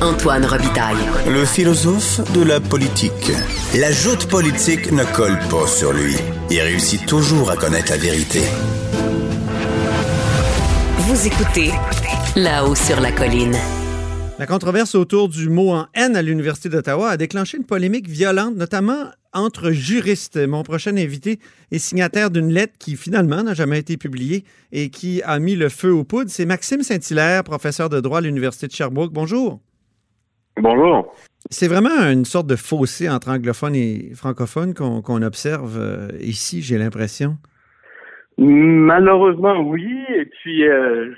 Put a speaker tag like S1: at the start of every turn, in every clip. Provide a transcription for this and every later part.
S1: Antoine Robitaille.
S2: Le philosophe de la politique. La joute politique ne colle pas sur lui. Il réussit toujours à connaître la vérité.
S1: Vous écoutez là-haut sur la colline.
S3: La controverse autour du mot en haine à l'Université d'Ottawa a déclenché une polémique violente, notamment entre juristes. Mon prochain invité est signataire d'une lettre qui finalement n'a jamais été publiée et qui a mis le feu aux poudres. C'est Maxime Saint-Hilaire, professeur de droit à l'Université de Sherbrooke. Bonjour.
S4: Bonjour.
S3: C'est vraiment une sorte de fossé entre anglophones et francophones qu'on observe euh, ici, j'ai l'impression.
S4: Malheureusement, oui. Et puis, euh,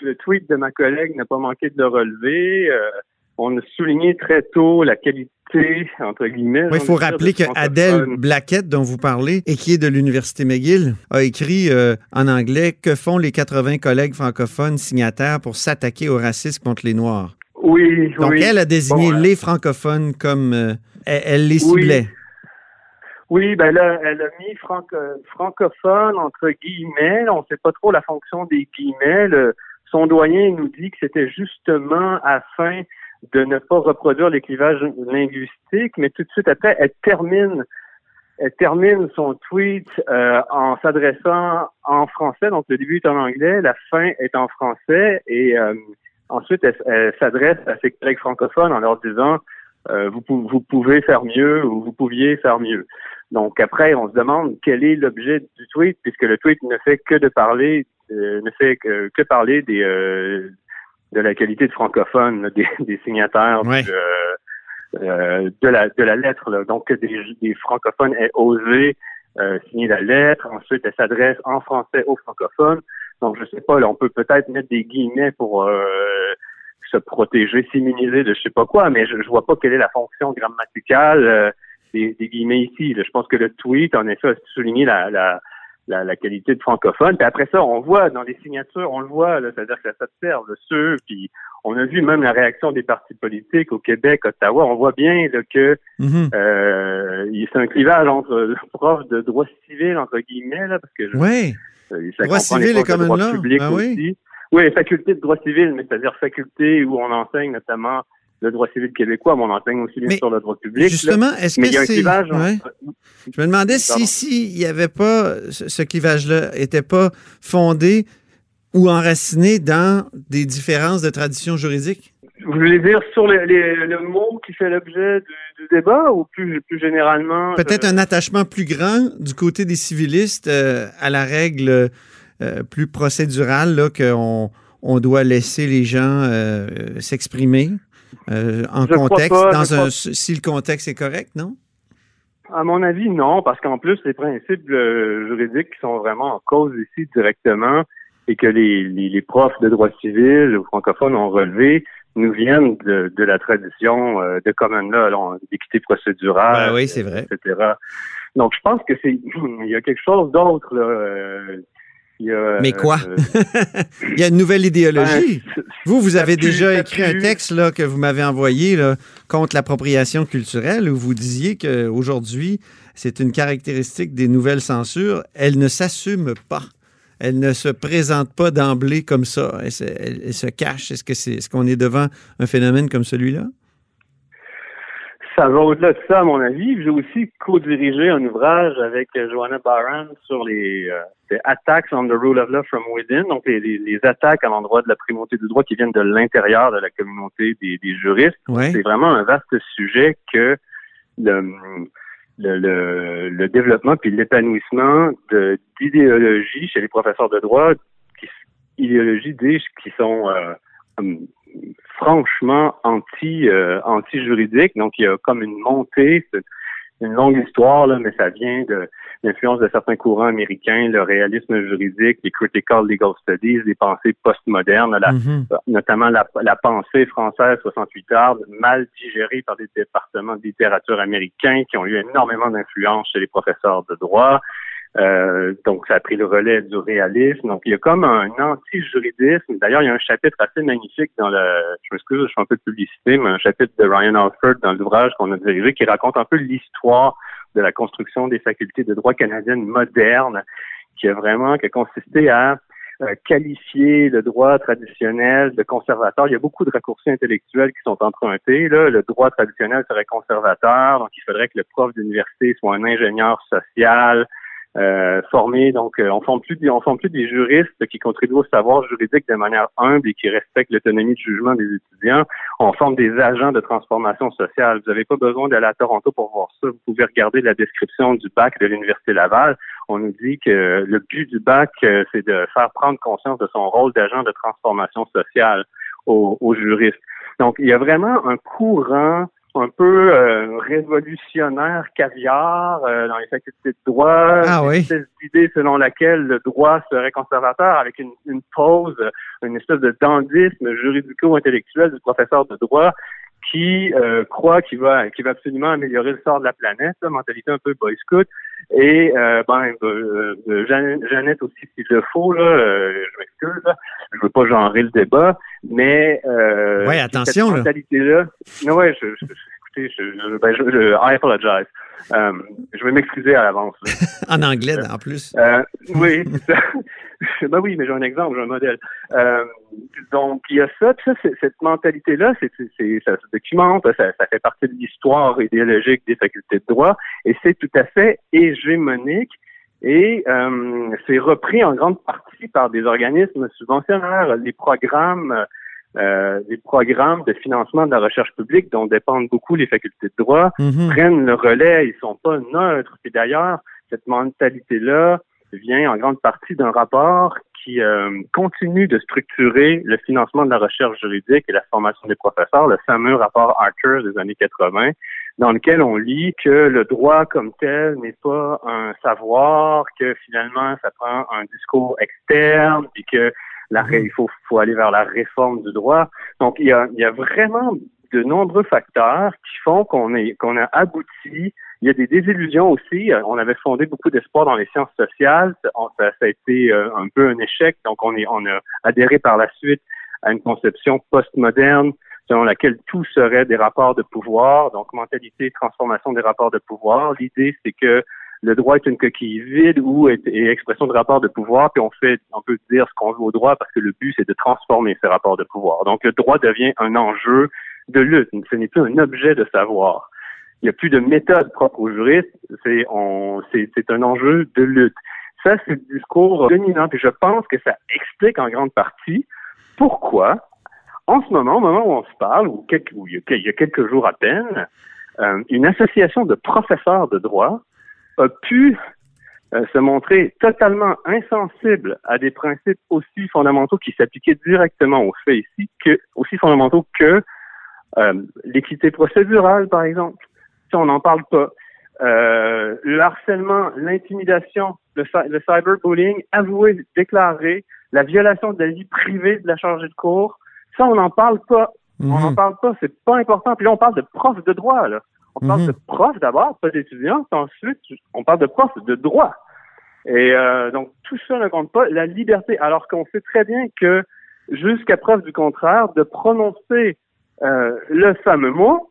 S4: le tweet de ma collègue n'a pas manqué de le relever. Euh, on a souligné très tôt la qualité, entre guillemets.
S3: il faut rappeler que Adèle Blackett, dont vous parlez, et qui est de l'Université McGill, a écrit en anglais Que font les 80 collègues francophones signataires pour s'attaquer au racisme contre les Noirs?
S4: Oui,
S3: Donc, elle a désigné les francophones comme euh, elle, les ciblait.
S4: Oui. ben là, elle a mis francophone entre guillemets. On ne sait pas trop la fonction des guillemets. son doyen nous dit que c'était justement afin de ne pas reproduire les clivages linguistiques, mais tout de suite après, elle termine elle termine son tweet euh, en s'adressant en français, donc le début est en anglais, la fin est en français, et euh, Ensuite, elle, s'adresse à ses collègues francophones en leur disant euh, vous, vous, pouvez faire mieux ou vous pouviez faire mieux. Donc après, on se demande quel est l'objet du tweet, puisque le tweet ne fait que de parler, euh, ne fait que, que parler des euh, de la qualité de francophone des, des, signataires euh, de la de la lettre. Là. Donc des, des francophones aient osé signer la lettre. Ensuite, elle s'adresse en français aux francophones. Donc, je sais pas, là, on peut peut-être mettre des guillemets pour euh, se protéger, s'immuniser de je sais pas quoi, mais je, je vois pas quelle est la fonction grammaticale euh, des, guillemets ici. Je pense que le tweet, en effet, a souligné la, la, la, qualité de francophone. Puis après ça, on voit dans les signatures, on le voit, c'est-à-dire que ça s'observe, le ce, puis on a vu même la réaction des partis politiques au Québec, Ottawa. On voit bien que mm-hmm. euh, c'est un clivage entre le prof de droit civil, entre guillemets, là, parce que
S3: oui. Euh, droit civil est comme là.
S4: Ben oui. oui, faculté de droit civil, mais c'est-à-dire faculté où on enseigne notamment le droit civil québécois, mais on enseigne aussi bien sûr le droit public.
S3: Justement, est-ce que c'est... Je me demandais si s'il n'y avait pas ce, clivage-là, n'était pas fondé ou enraciné dans des différences de tradition juridique?
S4: Vous voulez dire sur le mot qui fait l'objet du, débat ou plus, plus généralement?
S3: Peut-être un attachement plus grand du côté des civilistes euh, à la règle euh, plus procédurale qu'on on doit laisser les gens euh, s'exprimer? En contexte, dans un, si le contexte est correct, non?
S4: À mon avis, non, parce qu'en plus, les principes juridiques qui sont vraiment en cause ici directement et que les, les profs de droit civil ou francophones ont relevé, nous viennent de, de la tradition euh, de common law, d'équité procédurale,
S3: ben oui, c'est vrai.
S4: etc. Donc, je pense que c'est il y a quelque chose d'autre Euh,
S3: Mais quoi? Euh, il y a une nouvelle idéologie. Ben, vous, vous avez déjà écrit un texte là, que vous m'avez envoyé là, contre l'appropriation culturelle où vous disiez qu'aujourd'hui, c'est une caractéristique des nouvelles censures, elles ne s'assument pas elle ne se présente pas d'emblée comme ça. Elle se, cache. Est-ce que c'est, est-ce qu'on est devant un phénomène comme celui-là?
S4: Ça va au-delà de ça, à mon avis. J'ai aussi co-dirigé un ouvrage avec Joanna Barron sur les, euh, attacks on the rule of law from within, donc les, attaques à l'endroit de la primauté du droit qui viennent de l'intérieur de la communauté des, juristes. C'est vraiment un vaste sujet que le, le, le, développement puis l'épanouissement d'idéologies chez les professeurs de droit, qui, idéologies dis qui sont euh, hum, franchement anti euh, anti juridiques. Donc il y a comme une montée, une longue histoire là, mais ça vient de l'influence de certains courants américains, le réalisme juridique, les critical legal studies, les pensées postmodernes, mm-hmm. notamment la, la, pensée française 68 heures, mal digérée par des départements de littérature américains qui ont eu énormément d'influence chez les professeurs de droit. Euh, donc, ça a pris le relais du réalisme. Donc, il y a comme un anti-juridisme. D'ailleurs, il y a un chapitre assez magnifique dans le, je m'excuse, je fais un peu de publicité, mais un chapitre de Ryan Alford dans l'ouvrage qu'on a dirigé qui raconte un peu l'histoire de la construction des facultés de droit canadiennes modernes, qui a vraiment qui a consisté à euh, qualifier le droit traditionnel de conservateur. Il y a beaucoup de raccourcis intellectuels qui sont empruntés. Là. Le droit traditionnel serait conservateur, donc il faudrait que le prof d'université soit un ingénieur social, euh, formés. Donc, euh, on forme plus, on forme plus des juristes qui contribuent au savoir juridique de manière humble et qui respectent l'autonomie de jugement des étudiants. On forme des agents de transformation sociale. Vous n'avez pas besoin d'aller à Toronto pour voir ça. Vous pouvez regarder la description du bac de l'Université Laval. On nous dit que le but du bac, euh, c'est de faire prendre conscience de son rôle d'agent de transformation sociale aux, aux juristes. Donc, il y a vraiment un courant un peu euh, révolutionnaire caviar euh, dans les facultés de droit.
S3: Ah oui.
S4: Cette idée selon laquelle le droit serait conservateur avec une, une pause, une espèce de dandisme juridico-intellectuel du professeur de droit qui euh, croit qu'il va qu'il va absolument améliorer le sort de la planète, la mentalité un peu boy scout. Et euh, ben euh, Jeannette, aussi s'il le faut là, je m'excuse, je veux pas genrer le débat, mais
S3: euh, ouais attention
S4: cette mentalité là. Ouais, je, je, écoutez, je, ben, je, je, I apologize. Euh, je vais m'excuser à l'avance.
S3: en anglais, en plus.
S4: Euh, oui, ben oui, mais j'ai un exemple, j'ai un modèle. Euh, donc, il y a ça, ça cette mentalité-là, c'est, ça se documente, ça, ça fait partie de l'histoire idéologique des facultés de droit, et c'est tout à fait hégémonique. Et c'est repris en grande partie par des organismes subventionnaires, les programmes euh, les programmes de financement de la recherche publique dont dépendent beaucoup les facultés de droit
S3: Mhm.
S4: prennent le relais, ils sont pas neutres. Et d'ailleurs, cette mentalité-là vient en grande partie d'un rapport qui euh, continue de structurer le financement de la recherche juridique et la formation des professeurs, le fameux rapport Archer des années 80, dans lequel on lit que le droit comme tel n'est pas un savoir, que finalement ça prend un discours externe, et que la, il faut, faut aller vers la réforme du droit. Donc il y a, il y a vraiment de nombreux facteurs qui font qu'on est qu'on a abouti. Il y a des désillusions aussi. On avait fondé beaucoup d'espoir dans les sciences sociales. On, ça, ça, a été euh, un peu un échec. Donc on est on a adhéré par la suite à une conception postmoderne selon laquelle tout serait des rapports de pouvoir. Donc mentalité, transformation des rapports de pouvoir. L'idée c'est que le droit est une coquille vide ou est, est, expression de rapport de pouvoir, puis on fait, on peut dire ce qu'on veut au droit parce que le but c'est de transformer ces rapports de pouvoir. Donc le droit devient un enjeu de lutte. Ce n'est plus un objet de savoir. Il n'y a plus de méthode propre aux juristes. C'est un enjeu de lutte. Ça, c'est le discours dominant. Et je pense que ça explique en grande partie pourquoi, en ce moment, au moment où on se parle, ou, ou il, y a, quelques jours à peine, euh, une association de professeurs de droit a pu euh, se montrer totalement insensible à des principes aussi fondamentaux qui s'appliquaient directement aux faits ici, que aussi fondamentaux que euh, l'équité procédurale, par exemple. Si on n'en parle pas. Euh, le harcèlement, l'intimidation, le, le cyberbullying, avoué, déclaré, la violation de la vie privée de la chargée de cours, ça, on n'en parle pas. On n'en parle pas, c'est pas important. Puis là, on parle de profs de droit, là. On parle -hmm. de profs d'abord, pas d'étudiants, ensuite, on parle de profs de droit. Et euh, donc, tout ça ne compte pas. La liberté, alors qu'on sait très bien que, jusqu'à preuve du contraire, de prononcer euh, le fameux mot,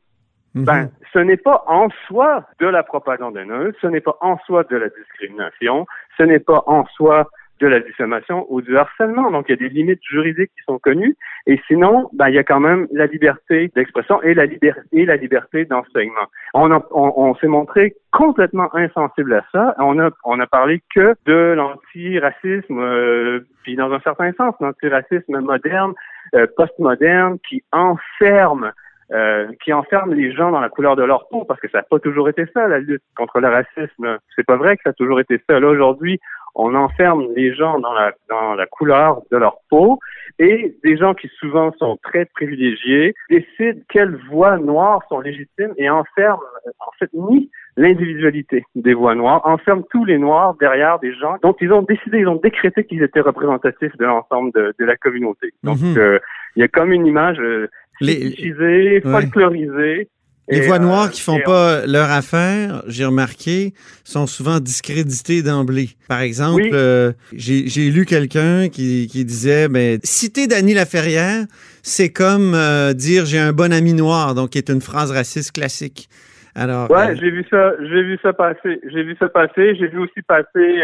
S4: -hmm. ben, ce n'est pas en soi de la propagande haineuse, ce n'est pas en soi de la discrimination, ce n'est pas en soi de la diffamation ou du harcèlement. Donc, il y a des limites juridiques qui sont connues. Et sinon, ben, il y a quand même la liberté d'expression et la, liberté d'enseignement. On s'est montré complètement insensible à ça. On a, on a parlé que de l'antiracisme, euh, puis dans un certain sens, l'antiracisme moderne, euh, postmoderne, qui enferme euh, qui enferme les gens dans la couleur de leur peau, parce que ça n'a pas toujours été ça, la lutte contre le racisme. C'est pas vrai que ça a toujours été ça. Là, aujourd'hui, on enferme les gens dans la, dans la couleur de leur peau et des gens qui souvent sont très privilégiés décident quelles voix noires sont légitimes et enferment, en fait, ni l'individualité des voix noires, enferment tous les noirs derrière des gens dont ils ont décidé, ils ont décrété qu'ils étaient représentatifs de l'ensemble de, de, la communauté. Donc, il mm -hmm. euh, y a comme une image euh, les... folklorisée.
S3: Les voix noires euh, qui font pas leur affaire, j'ai remarqué, sont souvent discréditées d'emblée. Par exemple, oui. euh, j'ai lu quelqu'un qui, qui, disait, ben, citer Dany Laferrière, c'est comme euh, dire j'ai un bon ami noir, donc qui est une phrase raciste classique. Alors,
S4: ouais, j'ai vu ça, j'ai vu ça passer, j'ai vu ça passer, j'ai vu aussi passer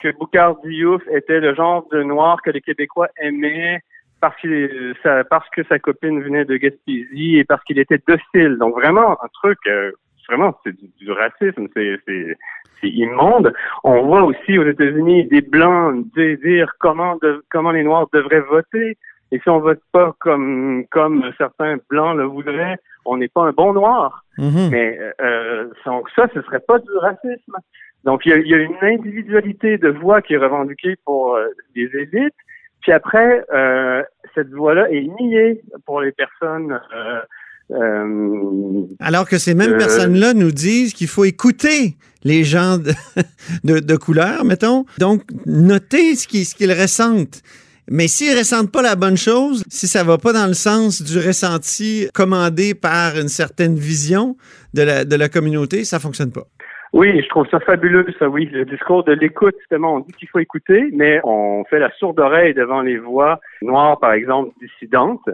S4: que Boucard Diouf était le genre de noir que les Québécois aimaient parce, qu'il, parce que sa copine venait de Gaspésie et parce qu'il était docile. Donc vraiment un truc, euh, vraiment c'est du, racisme, c'est, c'est, c'est immonde. On voit aussi aux États-Unis des blancs dire comment de, comment les noirs devraient voter. Et si on vote pas comme comme certains blancs le voudraient, on n'est pas un bon noir. Mm-hmm. Mais euh, donc ça, ce serait pas du racisme. Donc il y a, une individualité de voix qui est revendiquée pour euh, les élites. Puis après, euh, cette voix-là est niée pour les personnes. Euh,
S3: euh, Alors que ces mêmes personnes-là nous disent qu'il faut écouter les gens de, de, couleur, mettons. Donc, noter ce qu'ils ce qu'ils ressentent. Mais s'ils ressentent pas la bonne chose, si ça va pas dans le sens du ressenti commandé par une certaine vision de la, de la communauté, ça fonctionne pas.
S4: Oui, je trouve ça fabuleux, ça, oui. Le discours de l'écoute, justement, on dit qu'il faut écouter, mais on fait la sourde oreille devant les voix noires, par exemple, dissidentes.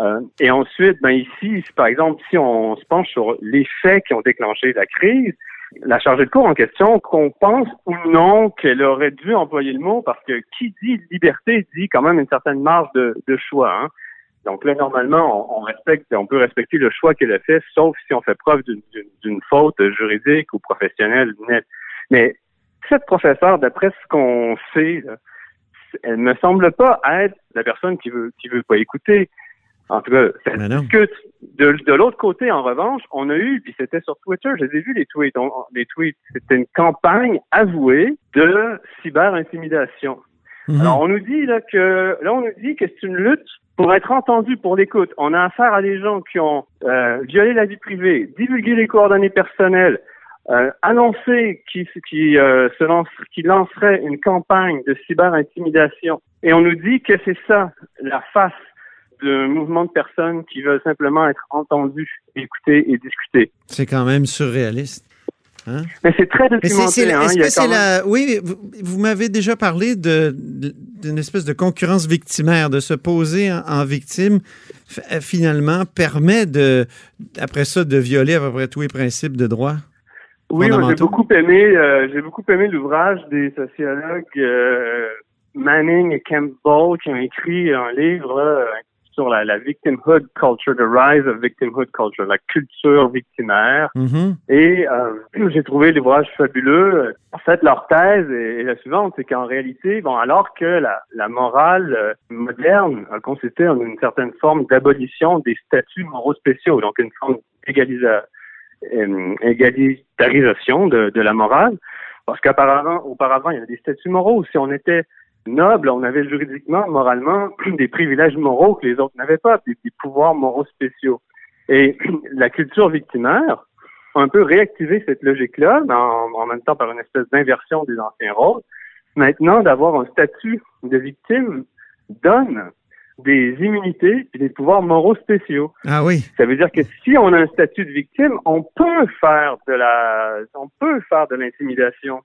S4: Euh, et ensuite, ben ici, par exemple, si on se penche sur les faits qui ont déclenché la crise, la chargée de cours en question, qu'on pense ou non qu'elle aurait dû employer le mot, parce que qui dit liberté dit quand même une certaine marge de, de choix. Hein. Donc là, normalement, on, respecte, on peut respecter le choix qu'elle a fait, sauf si on fait preuve d'une faute juridique ou professionnelle nette. Mais cette professeure, d'après ce qu'on sait, elle me semble pas être la personne qui veut qui veut pas écouter. En tout cas, ça discute. De, de l'autre côté, en revanche, on a eu, puis c'était sur Twitter, je les ai vus les tweets. les tweets, c'était une campagne avouée de cyber-intimidation. Mhm. Alors, on nous dit là que là, on nous dit que c'est une lutte pour être entendu pour l'écoute. On a affaire à des gens qui ont euh, violé la vie privée, divulgué les coordonnées personnelles, euh, annoncé qui, qui, euh, se lance, qui lancerait une campagne de cyber-intimidation. Et on nous dit que c'est ça, la face d'un mouvement de personnes qui veulent simplement être entendues, écoutées et discutées.
S3: C'est quand même surréaliste.
S4: Hein? Mais c'est très documenté.
S3: Hein? c'est la... Oui, vous, m'avez déjà parlé d'une espèce de concurrence victimaire, de se poser en, victime, euh, finalement, permet de, après ça, de violer à peu près tous les principes de droit.
S4: Oui, j'ai beaucoup aimé, euh, j'ai beaucoup aimé l'ouvrage des sociologues euh, Manning et Campbell qui ont écrit un livre là, sur la, la, victimhood culture, the rise of victimhood culture, la culture victimaire. Mm-hmm. Et euh, j'ai trouvé l'ouvrage fabuleux. En fait, leur thèse est, la suivante, c'est qu'en réalité, bon, alors que la, la morale euh, moderne a consisté en une certaine forme d'abolition des statuts moraux spéciaux, donc une forme d'égalisa, euh, égalitarisation de, de la morale, parce qu'auparavant, auparavant, il y avait des statuts moraux. Si on était noble, on avait juridiquement, moralement, des privilèges moraux que les autres n'avaient pas, des, pouvoirs moraux spéciaux. Et la culture victimaire a un peu réactivé cette logique-là, en, en, même temps par une espèce d'inversion des anciens rôles. Maintenant, d'avoir un statut de victime donne des immunités et des pouvoirs moraux spéciaux.
S3: Ah oui.
S4: Ça veut dire que si on a un statut de victime, on peut faire de la, on peut faire de l'intimidation.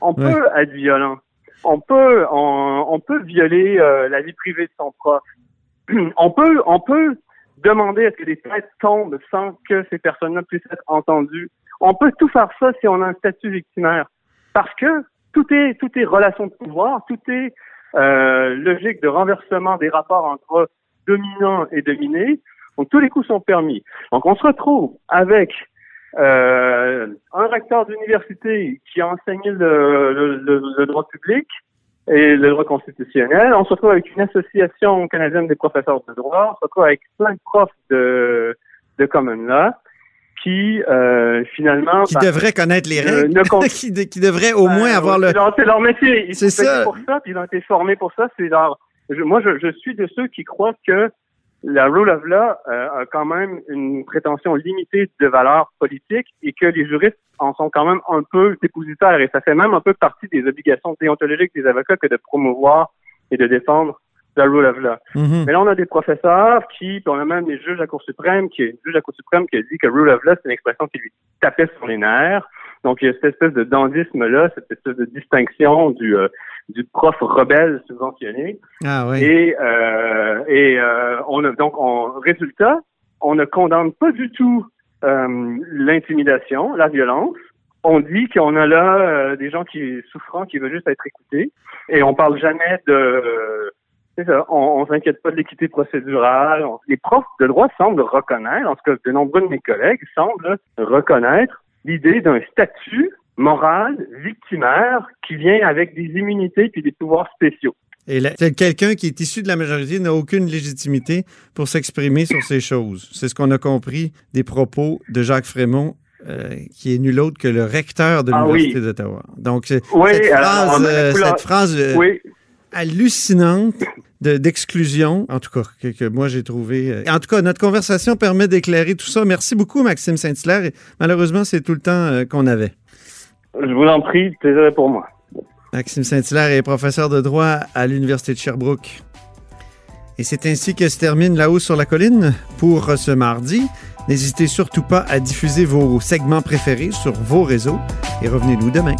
S4: On peut être violent on peut on, peut violer euh, la vie privée de son prof. on peut on peut demander à ce que des têtes tombent sans que ces personnes-là puissent être entendues. On peut tout faire ça si on a un statut victimaire. Parce que tout est tout est relation de pouvoir, tout est euh, logique de renversement des rapports entre dominants et dominés. Donc tous les coups sont permis. Donc on se retrouve avec euh, un recteur d'université qui a enseigné le, le, droit public et le droit constitutionnel. On se retrouve avec une association canadienne des professeurs de droit. On se retrouve avec plein de profs de, de common law qui euh, finalement
S3: qui devraient connaître les règles, qui, qui devraient au moins avoir le
S4: c'est leur métier ils sont ça. pour ça puis ils ont été formés pour ça c'est leur moi je, je suis de ceux qui croient que la rule of law euh, a quand même une prétention limitée de valeur politique et que les juristes en sont quand même un peu dépositaires et ça fait même un peu partie des obligations déontologiques des avocats que de promouvoir et de défendre la rule of law. Mm-hmm. Mais là, on a des professeurs qui, puis on a même des juges à la Cour suprême, qui est juge à la Cour suprême qui a dit que rule of law, c'est une expression qui lui tapait sur les nerfs. Donc, il y a cette espèce de dandisme-là, cette espèce de distinction du, euh, du prof rebelle subventionné.
S3: Ah oui.
S4: Et, euh, et euh, on a donc en résultat, on ne condamne pas du tout euh, l'intimidation, la violence. on dit qu'on a là euh, des gens qui souffrant, qui veulent juste être écoutés, et on parle jamais de ça, on, on s'inquiète pas de l'équité procédurale. les profs de droit semblent reconnaître, en tout cas de nombreux de mes collègues semblent reconnaître l'idée d'un statut moral victimaire qui vient avec des immunités puis des pouvoirs spéciaux.
S3: Et quelqu'un qui est issu de la majorité n'a aucune légitimité pour s'exprimer sur ces choses. C'est ce qu'on a compris des propos de Jacques Frémont euh, qui est nul autre que le recteur de ah l'Université d'Ottawa. Donc, cette, phrase, euh, cette phrase euh, hallucinante d'exclusion, en tout cas, que, moi j'ai trouvé. En tout cas, notre conversation permet d'éclairer tout ça. Merci beaucoup, Maxime Saint-Hilaire. Malheureusement, c'est tout le temps qu'on avait.
S4: Je vous en prie, plaisir pour moi.
S3: Maxime Saint-Hilaire est professeur de droit à l'Université de Sherbrooke. Et c'est ainsi que se termine La Haut sur la colline pour ce mardi. N'hésitez surtout pas à diffuser vos segments préférés sur vos réseaux et revenez-nous demain.